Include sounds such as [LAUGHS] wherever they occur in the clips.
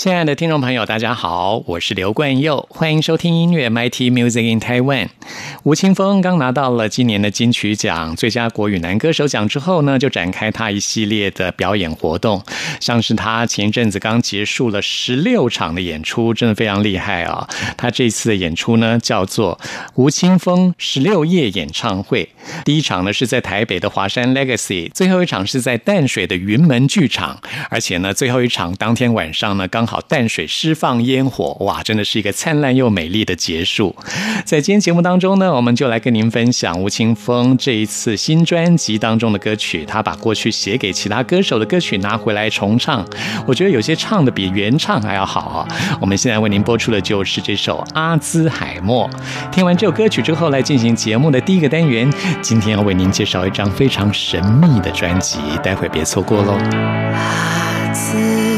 亲爱的听众朋友，大家好，我是刘冠佑，欢迎收听音乐 MIT Music in Taiwan。吴青峰刚拿到了今年的金曲奖最佳国语男歌手奖之后呢，就展开他一系列的表演活动，像是他前一阵子刚结束了十六场的演出，真的非常厉害啊！他这次的演出呢，叫做吴青峰十六夜演唱会。第一场呢是在台北的华山 Legacy，最后一场是在淡水的云门剧场，而且呢，最后一场当天晚上呢，刚好淡水释放烟火，哇，真的是一个灿烂又美丽的结束。在今天节目当中呢。我们就来跟您分享吴青峰这一次新专辑当中的歌曲。他把过去写给其他歌手的歌曲拿回来重唱，我觉得有些唱的比原唱还要好啊！我们现在为您播出的就是这首《阿兹海默》。听完这首歌曲之后，来进行节目的第一个单元。今天要为您介绍一张非常神秘的专辑，待会别错过喽。阿兹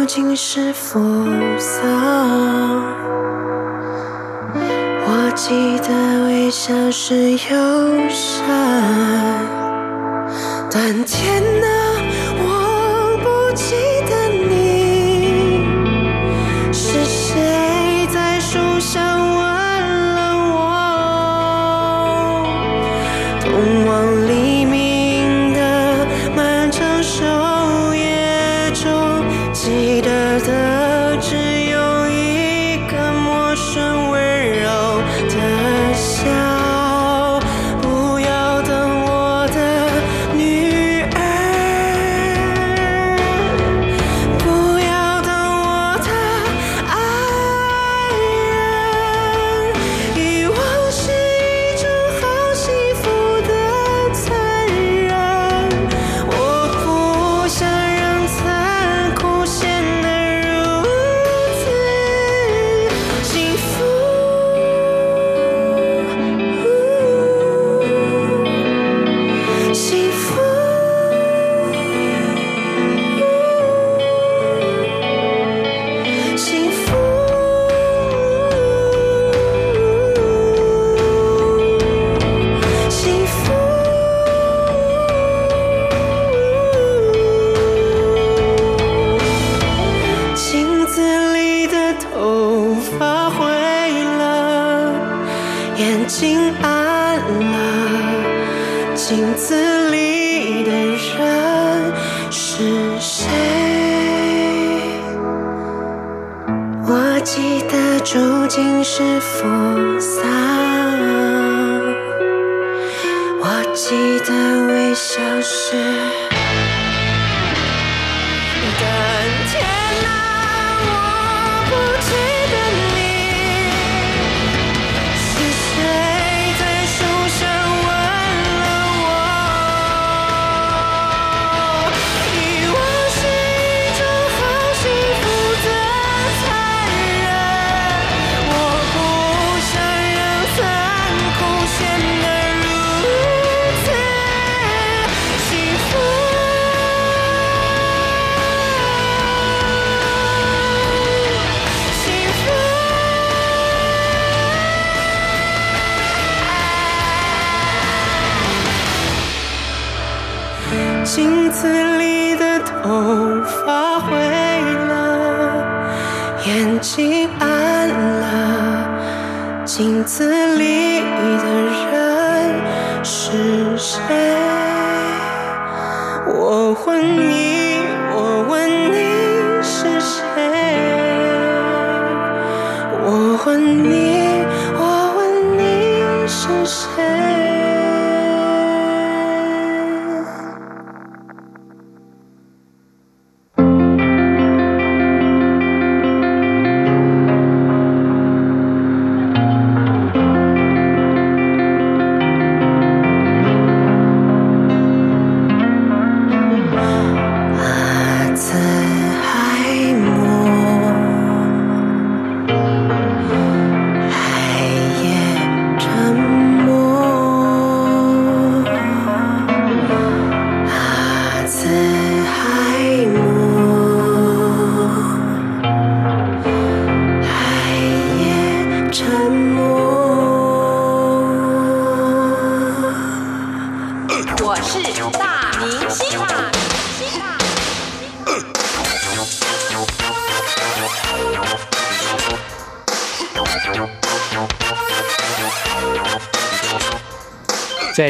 究今是浮躁我记得微笑是忧伤但天呐镜子里的人是谁？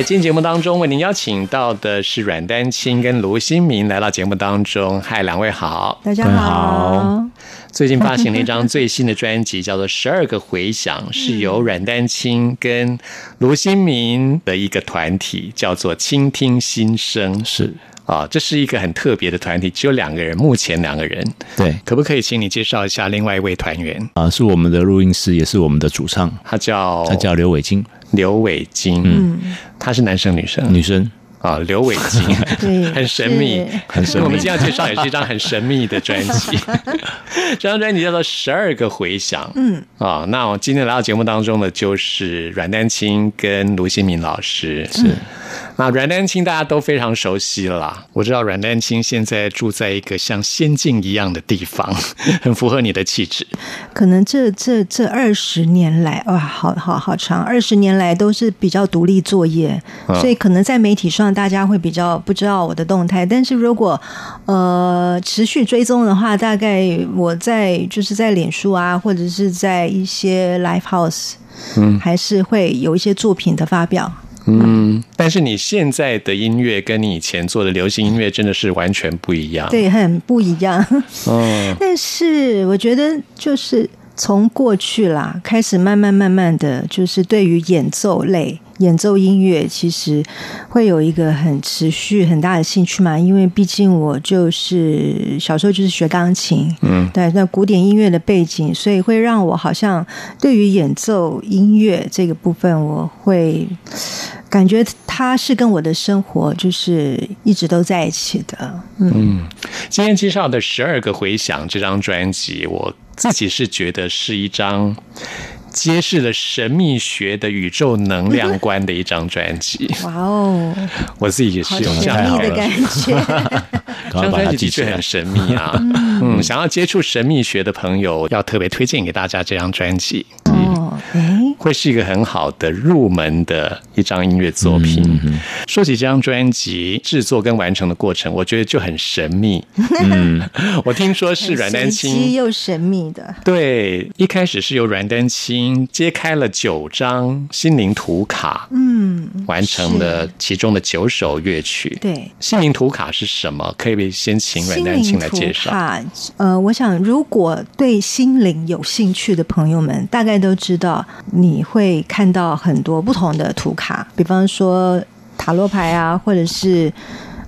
在今天节目当中，为您邀请到的是阮丹青跟卢新明来到节目当中。嗨，两位好！大家好好，最近发行了一张最新的专辑，[LAUGHS] 叫做《十二个回响》，是由阮丹青跟卢新明的一个团体，叫做“倾听心声”。是啊，这是一个很特别的团体，只有两个人，目前两个人。对可不可以请你介绍一下另外一位团员？啊、是我们的录音师，也是我们的主唱，他叫他叫刘伟金，刘伟京，嗯，他是男生女生？女生，啊，刘伟京，[LAUGHS] 对。[LAUGHS] 很神秘。是，很神秘。我们今天要介绍也是一张很神秘的专辑，[LAUGHS] 这张专辑叫做《十二个回响》。嗯，啊，那我今天来到节目当中的就是阮丹青跟卢新明老师。是，那阮丹青大家都非常熟悉了啦。我知道阮丹青现在住在一个像仙境一样的地方，[LAUGHS] 很符合你的气质。可能这这这二十年来，哇，好好好长，二十年来都是比较独立作业，啊所以可能在媒体上大家会比较不知道我的动态。但是如果呃持续追踪的话，大概我在就是在脸书啊，或者是在一些 live house，嗯，还是会有一些作品的发表。嗯，但是你现在的音乐跟你以前做的流行音乐真的是完全不一样。，对，很不一样。嗯，[LAUGHS] 但是我觉得就是从过去啦，开始慢慢慢慢的就是对于演奏类、演奏音乐，其实会有一个很持续很大的兴趣嘛。因为毕竟我就是小时候就是学钢琴，嗯，对，那古典音乐的背景，所以会让我好像对于演奏音乐这个部分，我会。感觉它是跟我的生活就是一直都在一起的，嗯，今天介绍的《十二个回响》这张专辑，我自己是觉得是一张揭示了神秘学的宇宙能量观的一张专辑。哇哦，我自己也是有这样的感觉。这张专辑的确很。神秘啊，嗯，想要接触神秘学的朋友，要特别推荐给大家这张专辑，哦，哎，会是一个很好的入门的一张音乐作品。说起这张专辑制作跟完成的过程，我觉得就很神秘。嗯，[LAUGHS] 我听说是阮丹青。又神秘的，对，一开始是由阮丹青揭开了九张心灵图卡，嗯，完成了其中的九首乐曲。对。心灵图卡是什么？可以不可以先请阮丹青来介绍？卡，呃，我想如果对心灵有兴趣的朋友们，大概都知道，你会看到很多不同的图卡，比方说塔罗牌啊，或者是。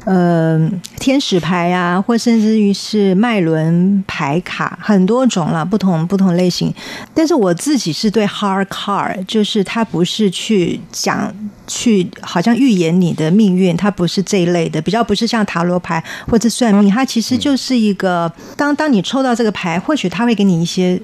呃，天使牌啊，或甚至于是麦伦牌卡，很多种啦，不同不同类型。但是我自己是对 hard card，就是它不是去讲去好像预言你的命运，它不是这一类的，比较不是像塔罗牌或者算命，它其实就是一个当当你抽到这个牌，或许他会给你一些。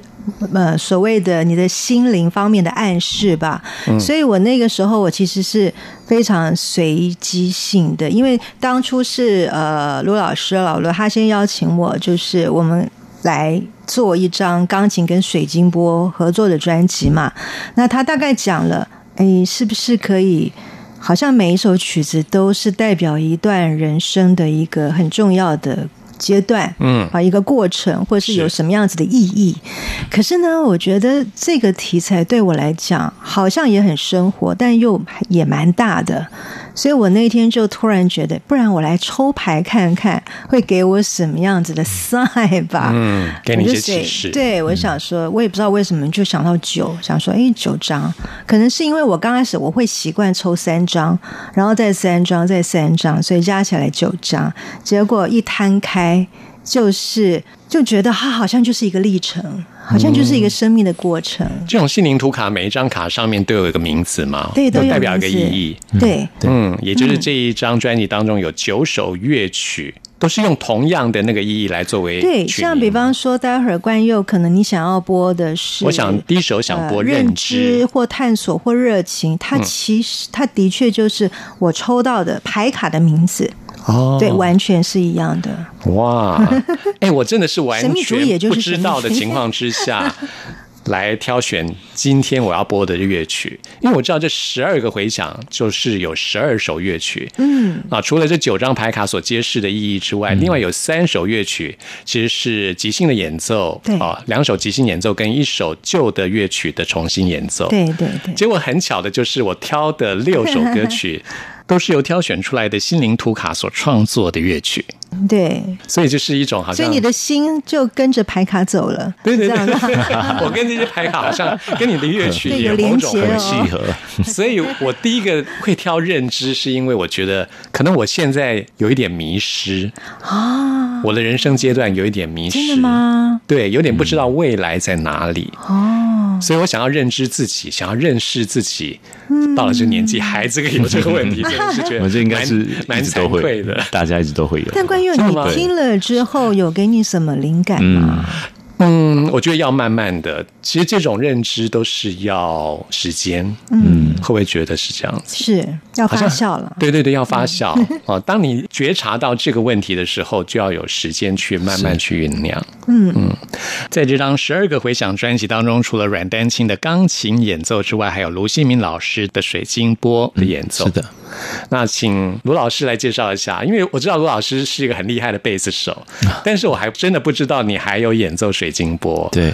呃，所谓的你的心灵方面的暗示吧，所以我那个时候我其实是非常随机性的，因为当初是呃卢老师老罗他先邀请我，就是我们来做一张钢琴跟水晶波合作的专辑嘛，那他大概讲了，哎，是不是可以好像每一首曲子都是代表一段人生的一个很重要的阶段，嗯啊，一个过程，或是有什么样子的意义。可是呢，我觉得这个题材对我来讲，好像也很生活，但又也蛮大的。所以我那天就突然觉得，不然我来抽牌看看，会给我什么样子的 sign 吧。嗯，给你一些启示。对，我想说，我也不知道为什么就想到九，想说，哎，九张，可能是因为我刚开始我会习惯抽三张，然后再三张，再三张，所以加起来九张。结果一摊开，就是就觉得它好像就是一个历程，好像就是一个生命的过程。这种心灵图卡每一张卡上面都有一个名字嘛，对，都代表一个意义。对，嗯，也就是这一张专辑当中有九首乐曲，都是用同样的那个意义来作为对，像比方说，待会儿冠佑可能你想要播的是，我想第一首想播呃认认知。或探索或热情，它其实它的确就是我抽到的牌卡的名字，哦。对，完全是一样的。哇，[LAUGHS] 哎，我真的是完全不知道的情况之下。[LAUGHS] 来挑选今天我要播的乐曲，因为我知道这十二个回响就是有十二首乐曲，嗯，啊，除了这九张牌卡所揭示的意义之外，另外有三首乐曲其实是即兴的演奏，对。啊，两首即兴演奏跟一首旧的乐曲的重新演奏，对对对，结果很巧的就是，我挑的六首歌曲 [LAUGHS] 都是由挑选出来的心灵图卡所创作的乐曲，对，所以就是一种好像所以你的心就跟着牌卡走了，对对对 [LAUGHS] 我跟这些牌卡好像跟你的乐曲 [LAUGHS] 也有有某种连结哦契合。[LAUGHS] 所以我第一个会挑认知，是因为我觉得可能我现在有一点迷失啊，我的人生阶段有一点迷失，真的？吗？对，有点不知道未来在哪里。哦，所以我想要认知自己，想要认识自己。嗯到了这个年纪还这个有这个问题，真的是觉得这应该是一直都惭愧会的。大家一直都会有。但关于你听了之后，有给你什么灵感吗？嗯，我觉得要慢慢的，其实这种认知都是要时间。嗯，会不会觉得是这样子？是要发酵了。对对对，要发酵哦。当你觉察到这个问题的时候，就要有时间去慢慢去酝酿。嗯嗯，在这张十二个回响专辑当中，除了阮丹青的钢琴演奏之外，还有卢新民老师的水晶波的演奏。是的，那请卢老师来介绍一下，因为我知道卢老师是一个很厉害的贝斯手，但是我还真的不知道你还有演奏水晶波。对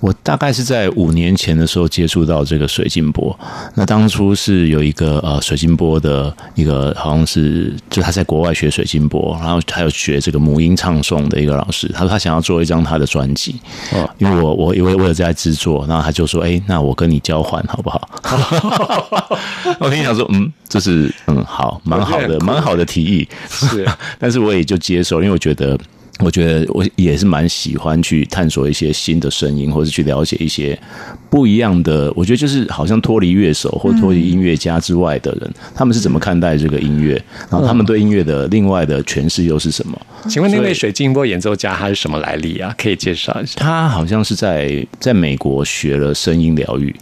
我大概是在五年前的时候接触到这个水晶波。那当初是有一个呃水晶波的一个，好像是就他在国外学水晶波，然后还有学这个母音唱诵的一个老师，他说他想要做一张他的专辑。哦因为我我因为我有在制作，然后他就说，哎，那我跟你交换好不好？[LAUGHS] [LAUGHS] 我心里想说，嗯，这是嗯好，蛮好的，蛮好的提议。是 [LAUGHS] 但是我也就接受，因为我觉得，我觉得我也是蛮喜欢去探索一些新的声音，或者去了解一些不一样的。我觉得就是好像脱离乐手或脱离音乐家之外的人，他们是怎么看待这个音乐，然后他们对音乐的另外的诠释又是什么？请问那位水晶波演奏家他是什么来历啊？可以介绍一下。他好像是在在美国学了声音疗愈，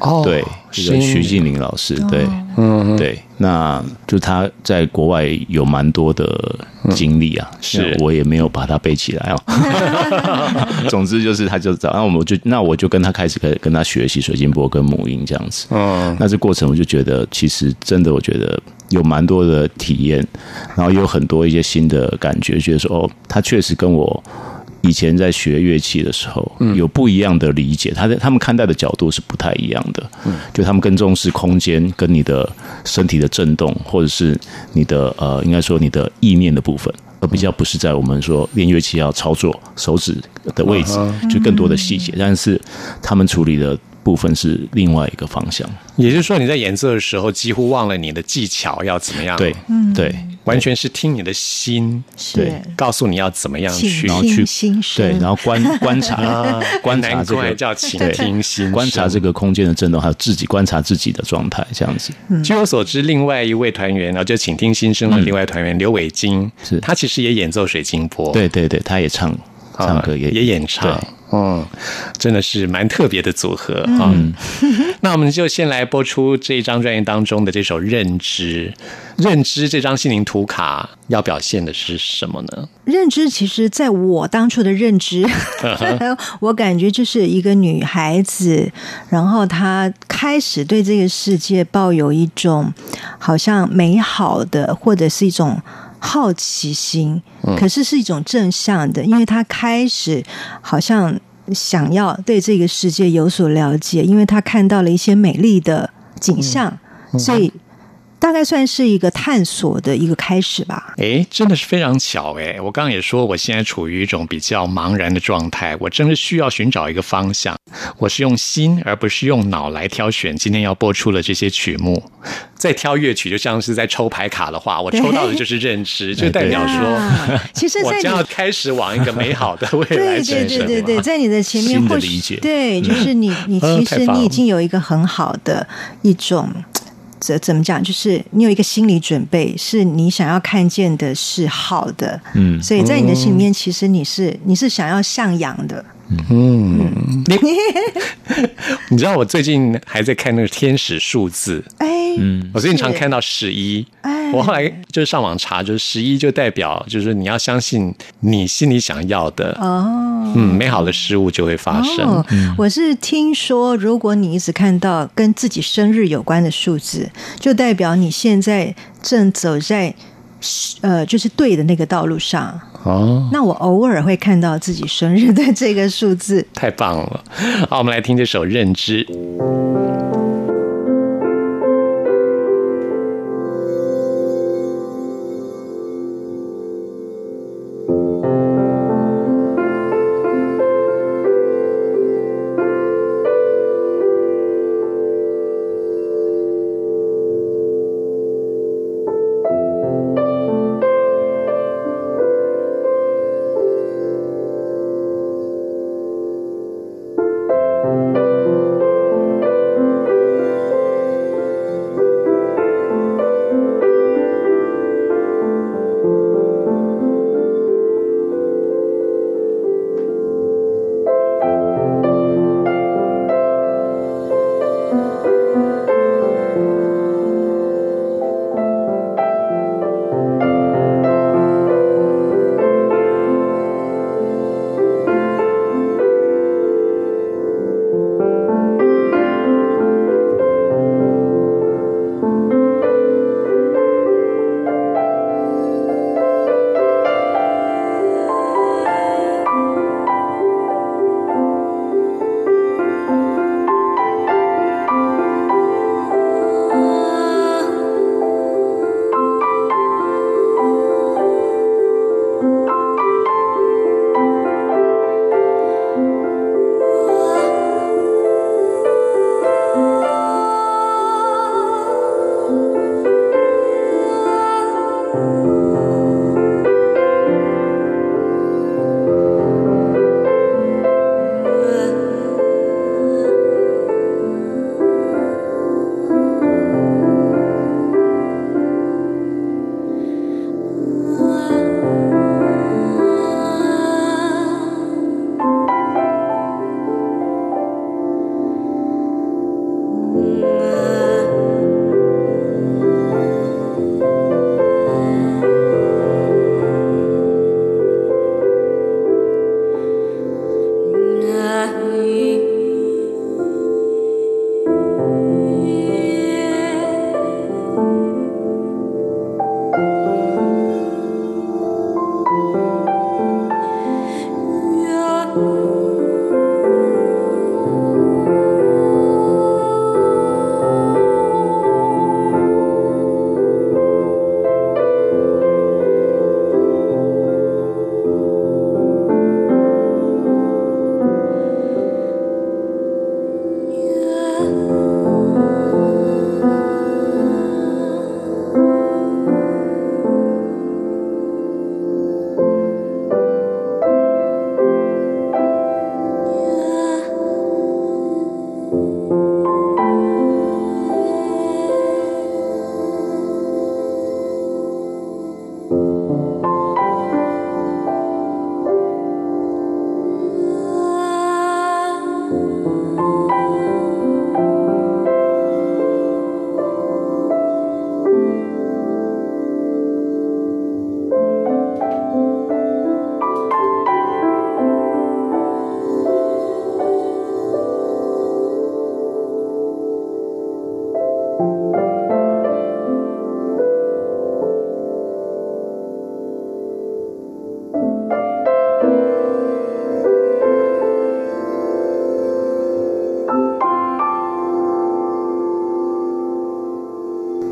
哦对，这个徐静玲老师，对，嗯，对，那就他在国外有蛮多的经历啊，是我也没有把它背起来哦。[LAUGHS] 总之就是他就找，然后我们就那我就跟他开始跟跟他学习水晶波跟母音这样子。嗯，那这过程我就觉得，其实真的我觉得有蛮多的体验，然后也有很多一些新的感觉，觉得说哦，他确实跟我。以前在学乐器的时候，有不一样的理解，他的他们看待的角度是不太一样的。就他们更重视空间跟你的身体的震动，或者是你的呃，应该说你的意念的部分，而比较不是在我们说练乐器要操作手指的位置，就更多的细节。但是他们处理的部分是另外一个方向。也就是说你在演奏的时候几乎忘了你的技巧要怎么样，对，嗯。对。完全是听你的心对告诉你要怎么样去然后去心声，对，然后观 [LAUGHS] 观察观察这个叫倾听心观察这个空间的震动，还有自己观察自己的状态，这样子。据我所知，另外一位团员，然后就倾听心声的另外团员刘伟金，是。他其实也演奏水晶波，对对对，他也唱啊唱歌也也演唱。对嗯，真的是蛮特别的组合嗯。[LAUGHS] 那我们就先来播出这一张专辑当中的这首《认知》。认知这张心灵图卡要表现的是什么呢？认知其实在我当初的认知，[LAUGHS] [LAUGHS] 我感觉就是一个女孩子，然后她开始对这个世界抱有一种好像美好的，或者是一种好奇心，可是是一种正向的，因为他开始好像想要对这个世界有所了解，因为他看到了一些美丽的景象，所以。大概算是一个探索的一个开始吧。哎，真的是非常巧哎！我刚刚也说，我现在处于一种比较茫然的状态，我真的需要寻找一个方向。我是用心而不是用脑来挑选今天要播出的这些曲目。在挑乐曲，就像是在抽牌卡的话，我抽到的就是认知，[LAUGHS] 就代表说，其实 [LAUGHS] 我将要开始往一个美好的未来对对对对对，[LAUGHS] 在你的前面或理解，对，就是你你其实你已经有一个很好的一种。怎怎么讲？就是你有一个心理准备，是你想要看见的是好的，嗯，所以在你的心里面，其实你是你是想要向阳的，嗯，你 [LAUGHS] 你知道我最近还在看那个天使数字，哎，嗯，我最近常看到十一，哎。我后来就是上网查，就是十一就代表就是你要相信你心里想要的。哦，嗯，美好的事物就会发生。我是听说，如果你一直看到跟自己生日有关的数字，就代表你现在正走在呃，就是对的那个道路上哦。那我偶尔会看到自己生日的这个数字，太棒了。好，我们来听这首《认知》。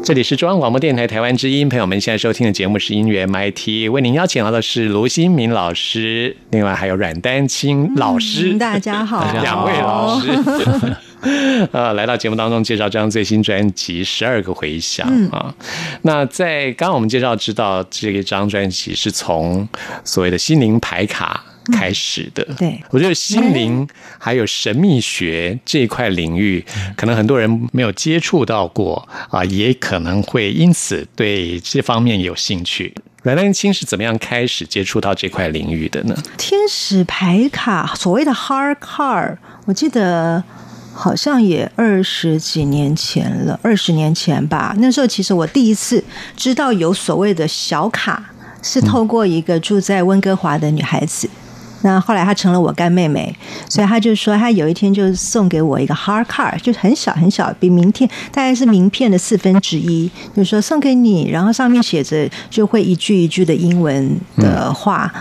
这里是中央广播电台台湾之音，朋友们现在收听的节目是音乐 MIT，为您邀请到的是卢新明老师，另外还有阮丹青老师，嗯大家好，[LAUGHS] 两位老师。[LAUGHS] 呃，来到节目当中介绍这张最新专辑《十二个回响》啊。那在刚刚我们介绍知道这一张专辑是从所谓的心灵牌卡开始的。对我觉得心灵还有神秘学这一块领域，可能很多人没有接触到过啊，也可能会因此对这方面有兴趣。阮丹青是怎么样开始接触到这块领域的呢？天使牌卡，所谓的 hard card，我记得好像也二十几年前了，二十年前吧。那时候其实我第一次知道有所谓的小卡，是透过一个住在温哥华的女孩子。那后来她成了我干妹妹，所以她就说她有一天就送给我一个 hard card，就很小很小，比名片大概是名片的四分之一，就说送给你，然后上面写着就会一句一句的英文的话，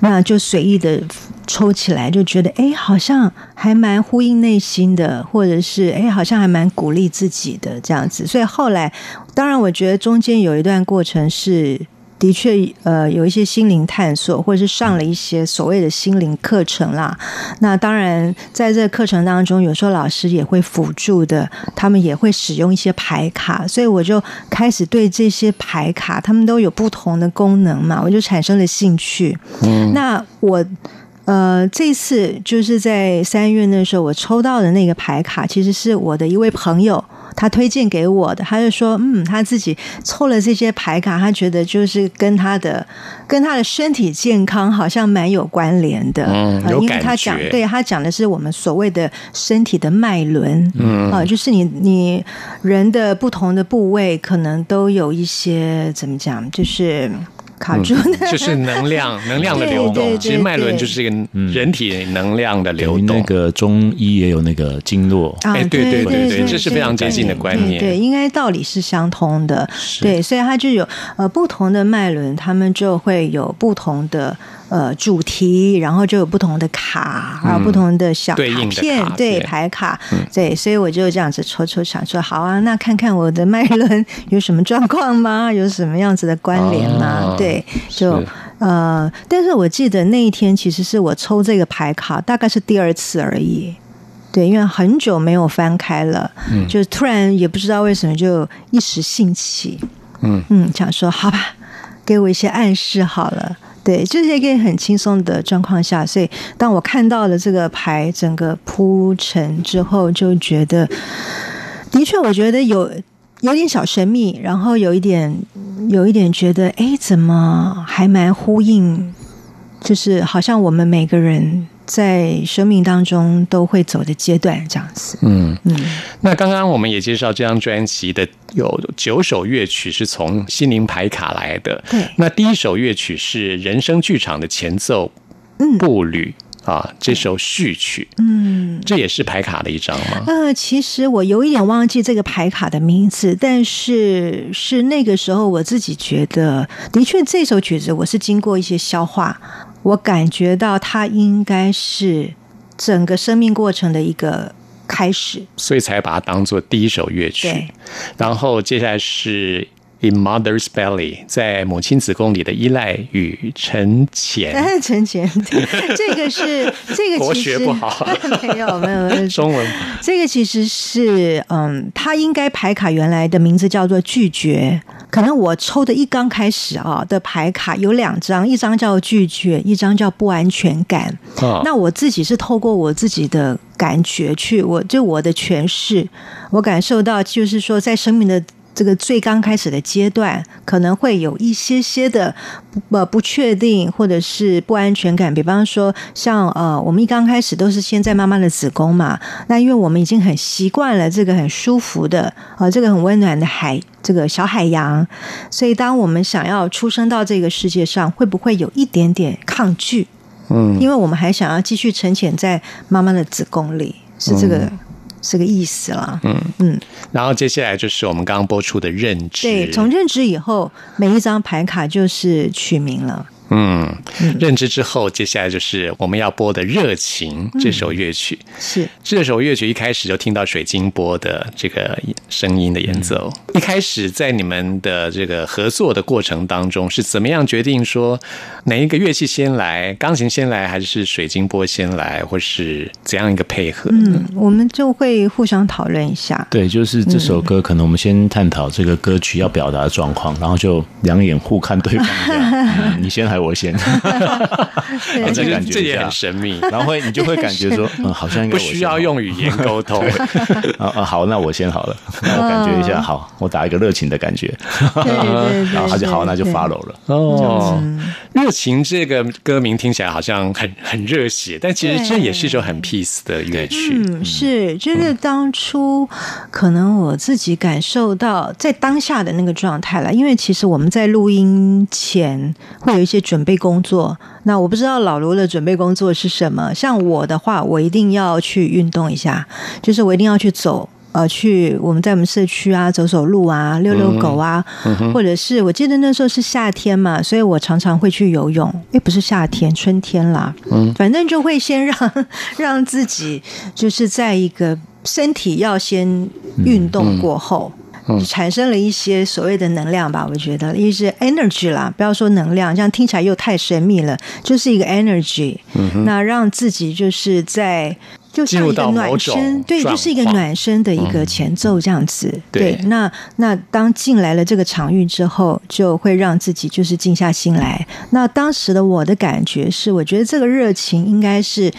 那就随意的抽起来，就觉得哎，好像还蛮呼应内心的，或者是哎，好像还蛮鼓励自己的这样子。所以后来，当然我觉得中间有一段过程是。的确，呃，有一些心灵探索，或者是上了一些所谓的心灵课程啦。那当然，在这个课程当中，有时候老师也会辅助的，他们也会使用一些牌卡，所以我就开始对这些牌卡，他们都有不同的功能嘛，我就产生了兴趣。嗯，那我。呃，这次就是在三月那时候，我抽到的那个牌卡，其实是我的一位朋友他推荐给我的。他就说，嗯，他自己抽了这些牌卡，他觉得就是跟他的跟他的身体健康好像蛮有关联的。嗯呃因为他讲，对他讲的是我们所谓的身体的脉轮，嗯啊、就是你你人的不同的部位可能都有一些怎么讲，就是卡住的，就是能量，[LAUGHS] 能量的流动。对对对其实脉轮就是一个人体能量的流动。那个中医也有那个经络，啊，哎对对对对对这是非常接近的观念对，对应该道理是相通的。对，所以它就有呃不同的脉轮，他们就会有不同的呃主题，然后就有不同的卡，然后不同的小卡，片对对牌卡，对，所以我就这样子抽抽想说，好啊，那看看我的脉轮有什么状况吗？有什么样子的关联吗？哦对，就呃，但是我记得那一天其实是我抽这个牌卡，大概是第二次而已。对，因为很久没有翻开了，嗯就突然也不知道为什么就一时兴起，嗯嗯，想说好吧，给我一些暗示好了。对，就是一个很轻松的状况下，所以当我看到了这个牌整个铺陈之后，就觉得，的确，我觉得有有点小神秘，然后有一点有一点觉得，哎，怎么还蛮呼应，就是好像我们每个人在生命当中都会走的阶段这样子。嗯，嗯，那刚刚我们也介绍这张专辑的有九首乐曲是从心灵牌卡来的。对那第一首乐曲是人生剧场的前奏嗯步履啊，这首序曲，嗯。这也是牌卡的一张吗？呃，其实我有一点忘记这个牌卡的名字，但是是那个时候我自己觉得，的确这首曲子我是经过一些消化，我感觉到它应该是整个生命过程的一个开始。所以才把它当做第一首乐曲。然后接下来是 In Mother's Belly，在母亲子宫里的依赖与沉潜。[LAUGHS] 哎，陈杰，这个是这个国 [LAUGHS] 其实学不好 [LAUGHS] 没有没有没有中文这个其实是，嗯，它应该牌卡原来的名字叫做拒绝。可能我抽的一刚开始啊的牌卡有两张，一张叫拒绝，一张叫不安全感。哦，那我自己是透过我自己的感觉去，我就我的诠释，我感受到就是说，在生命的这个最刚开始的阶段，可能会有一些些的呃不确定或者是不安全感。比方说，像呃，我们一刚开始都是先在妈妈的子宫嘛，那因为我们已经很习惯了这个很舒服的呃这个很温暖的海这个小海洋，所以当我们想要出生到这个世界上，会不会有一点点抗拒？嗯，因为我们还想要继续沉潜在妈妈的子宫里，是这个、这个意思啦。嗯嗯，然后接下来就是我们刚刚播出的认知。对，从认知以后，每一张牌卡就是取名了。嗯，认知之后，接下来就是我们要播的《热情》这首乐曲。是这首乐曲一开始就听到水晶波的这个声音的演奏。一开始在你们的这个合作的过程当中，是怎么样决定说哪一个乐器先来，钢琴先来，还是水晶波先来，或是怎样一个配合？嗯，我们就会互相讨论一下。对，就是这首歌，可能我们先探讨这个歌曲要表达的状况，然后就两眼互看对方这样，[LAUGHS] 嗯你先还是我先，对这感觉这也很神秘，然后会你就会感觉说，[LAUGHS] 嗯，好像应该不需要用语言沟通。[LAUGHS] 啊啊，好，那我先好了，那我感觉一下，好，我打一个热情的感觉，然后他就好，那就 follow 了。哦，热情这个歌名听起来好像很很热血，但其实这也是一首很 peace 的乐曲。嗯，是，就是当初可能我自己感受到在当下的那个状态了，因为其实我们在录音前会有一些准备工作。那我不知道老卢的准备工作是什么，像我的话，我一定要去运动一下，就是我一定要去走。呃，去我们在我们社区啊走走路啊，遛遛狗啊，或者是我记得那时候是夏天嘛，所以我常常会去游泳。诶，不是夏天，春天啦，嗯，反正就会先让 [LAUGHS] 让自己就是在一个身体要先运动过后。产生了一些所谓的能量吧，我觉得一是 energy 啦，不要说能量，这样听起来又太神秘了，就是一个 energy。那让自己就是在就像一个暖身，对，就是一个暖身的一个前奏这样子。对那那当进来了这个场域之后，就会让自己就是静下心来。那当时的我的感觉是，我觉得这个热情应该是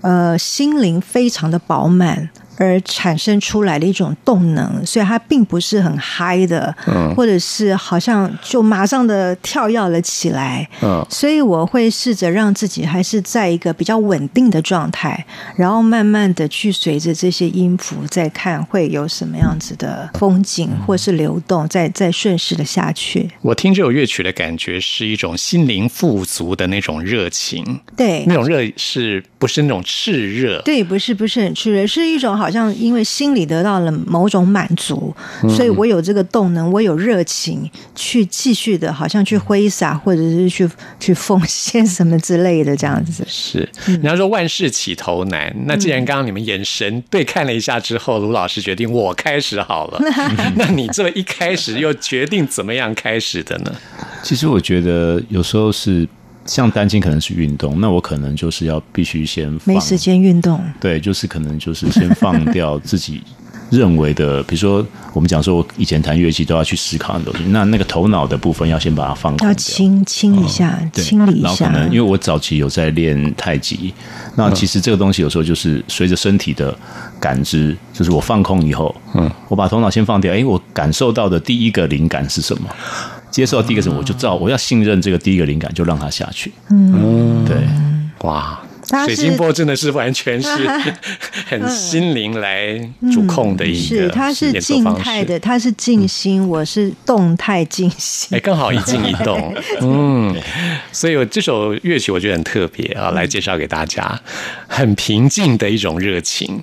呃心灵非常的饱满。而产生出来的一种动能，所以它并不是很嗨的，嗯。或者是好像就马上的跳跃了起来，嗯。所以我会试着让自己还是在一个比较稳定的状态，然后慢慢的去随着这些音符再看会有什么样子的风景或是流动，再再顺势的下去。我听这首乐曲的感觉是一种心灵富足的那种热情，对。那，种热是不是那种炽热？对，不是不是很炽热，是一种好像因为心里得到了某种满足，所以我有这个动能，我有热情去继续的，好像去挥洒或者是去去奉献什么之类的这样子。是，人家说万事起头难。那既然刚刚你们眼神对看了一下之后，卢老师决定我开始好了。[LAUGHS] 那你这一开始又决定怎么样开始的呢？其实我觉得有时候是像单亲可能是运动，那我可能就是要必须先放没时间运动，对，就是可能就是先放掉自己认为的，比如说我们讲说，我以前弹乐器都要去思考很多东西，那那个头脑的部分要先把它放空要掉。清清一下，对清理一下。然后可能因为我早期有在练太极，那其实这个东西有时候就是随着身体的感知，就是我放空以后，嗯，我把头脑先放掉，哎，我感受到的第一个灵感是什么？接受到第一个什么，我就知道我要信任这个第一个灵感，就让它下去。嗯，对，哇！水晶波真的是完全是 [LAUGHS] 很心灵来主控的一个是它是静态的，它是静心，我是动态静心。哎，。刚好一静一动，[LAUGHS] 嗯，所以我这首乐曲我觉得很特别啊，来介绍给大家，很平静的一种热情。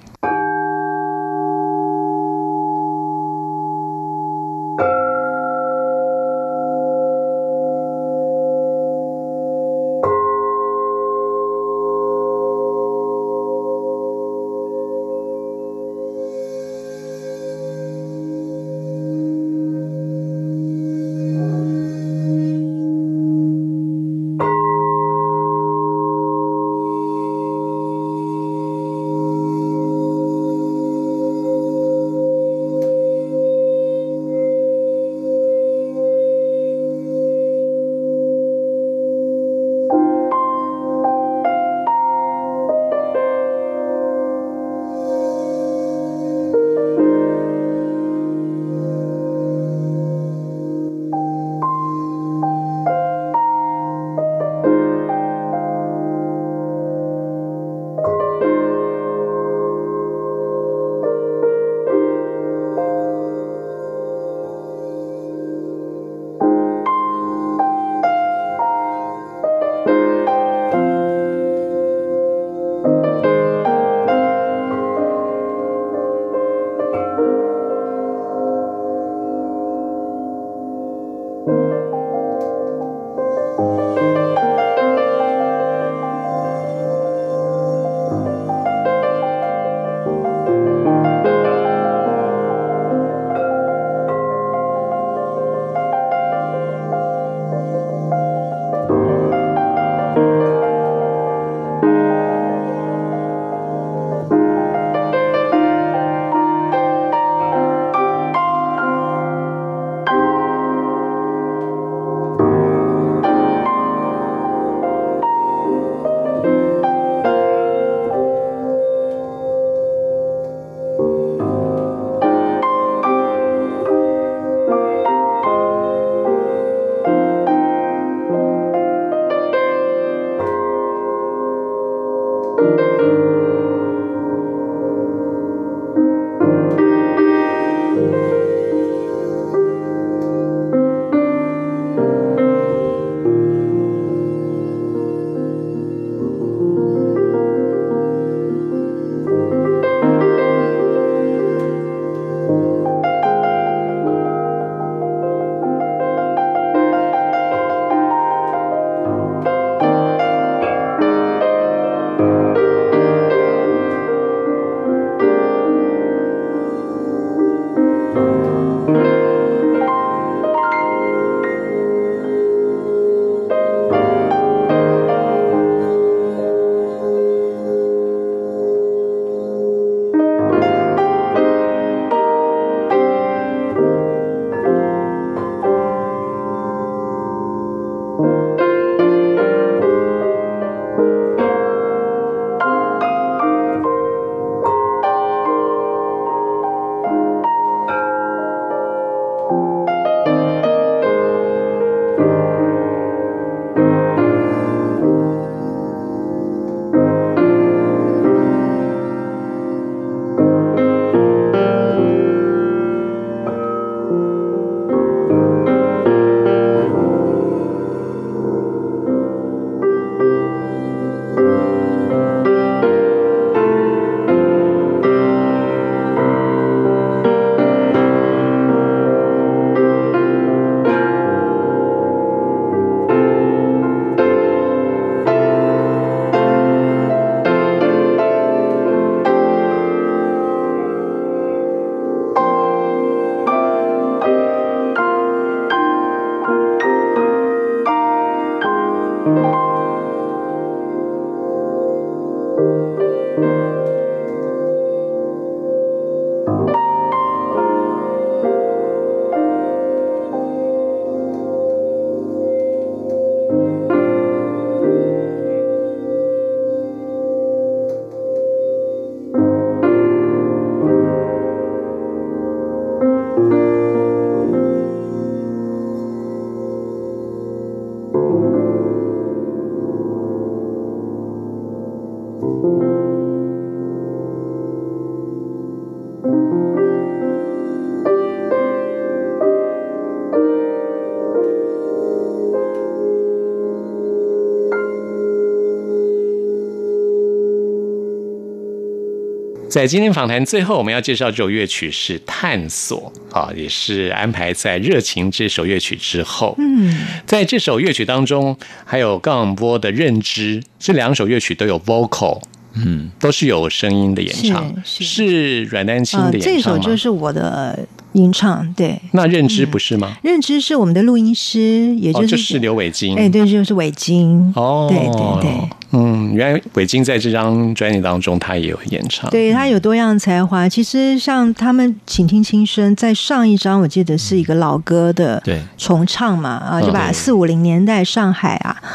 在今天访谈最后，我们要介绍这首乐曲是《探索》啊，也是安排在《热情》这首乐曲之后。嗯，在这首乐曲当中，还有冈波的认知，这两首乐曲都有 vocal，嗯，都是有声音的演唱，是是阮丹青啊，的这演唱这？首就是我的吟唱，对。那认知不是吗？认知是我们的录音师，也哦，就是、就是刘伟金。哎，对，就是伟金。哦，对对对，嗯，原来伟金在这张专辑当中他也有演唱。对他有多样才华。其实像他们《请听轻声》在上一张，我记得是一个老歌的对重唱嘛，啊，就把四五零年代上海啊，白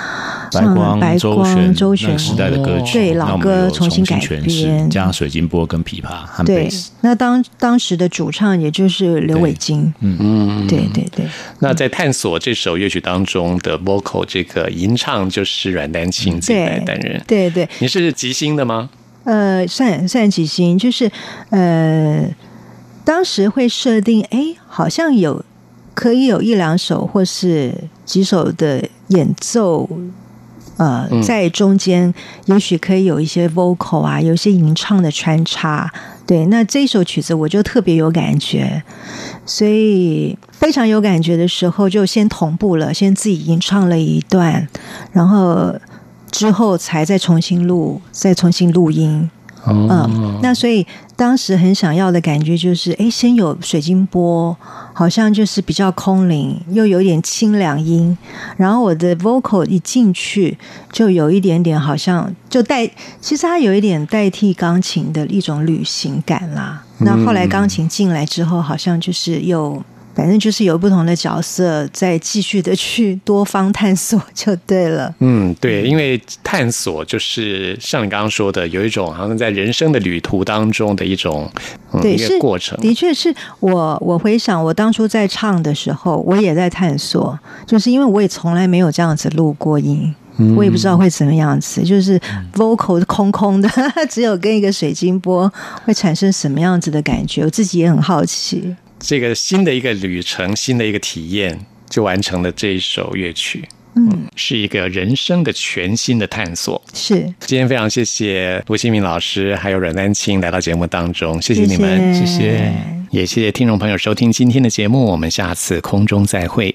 上了光、白周光、周旋那个时代的歌曲，对老歌重新改编，加上水晶波跟琵琶和对贝斯。，那当当时的主唱也就是刘伟金，嗯，对对对，那在探索这首乐曲当中的 vocal 这个吟唱就是阮丹青自己来担任。对对，你是即兴的吗？呃，算算即兴，就是呃，当时会设定，哎，好像有可以有一两首或是几首的演奏。呃，嗯在中间也许可以有一些 vocal 啊，有一些吟唱的穿插。对，那这首曲子我就特别有感觉，所以非常有感觉的时候，就先同步了，先自己吟唱了一段，然后之后才再重新录，再重新录音。哦嗯，那所以当时很想要的感觉就是，哎，先有水晶波，好像就是比较空灵，又有点清凉音，然后我的 vocal 一进去，就有一点点好像就代，其实它有一点代替钢琴的一种旅行感啦。那后来钢琴进来之后，好像就是又。反正就是有不同的角色在继续的去多方探索就对了。嗯，对，因为探索就是像你刚刚说的，有一种好像在人生的旅途当中的一种、嗯、对，一是个过程。的确是我我回想我当初在唱的时候，我也在探索，就是因为我也从来没有这样子录过音。我也不知道会怎么样子，就是 vocal 空空的，[LAUGHS] 只有跟一个水晶波会产生什么样子的感觉，我自己也很好奇。这个新的一个旅程，新的一个体验，就完成了这一首乐曲。嗯，是一个人生的全新的探索。是，今天非常谢谢卢新明老师还有阮丹青来到节目当中，谢谢你们，谢谢也谢谢听众朋友收听今天的节目，我们下次空中再会。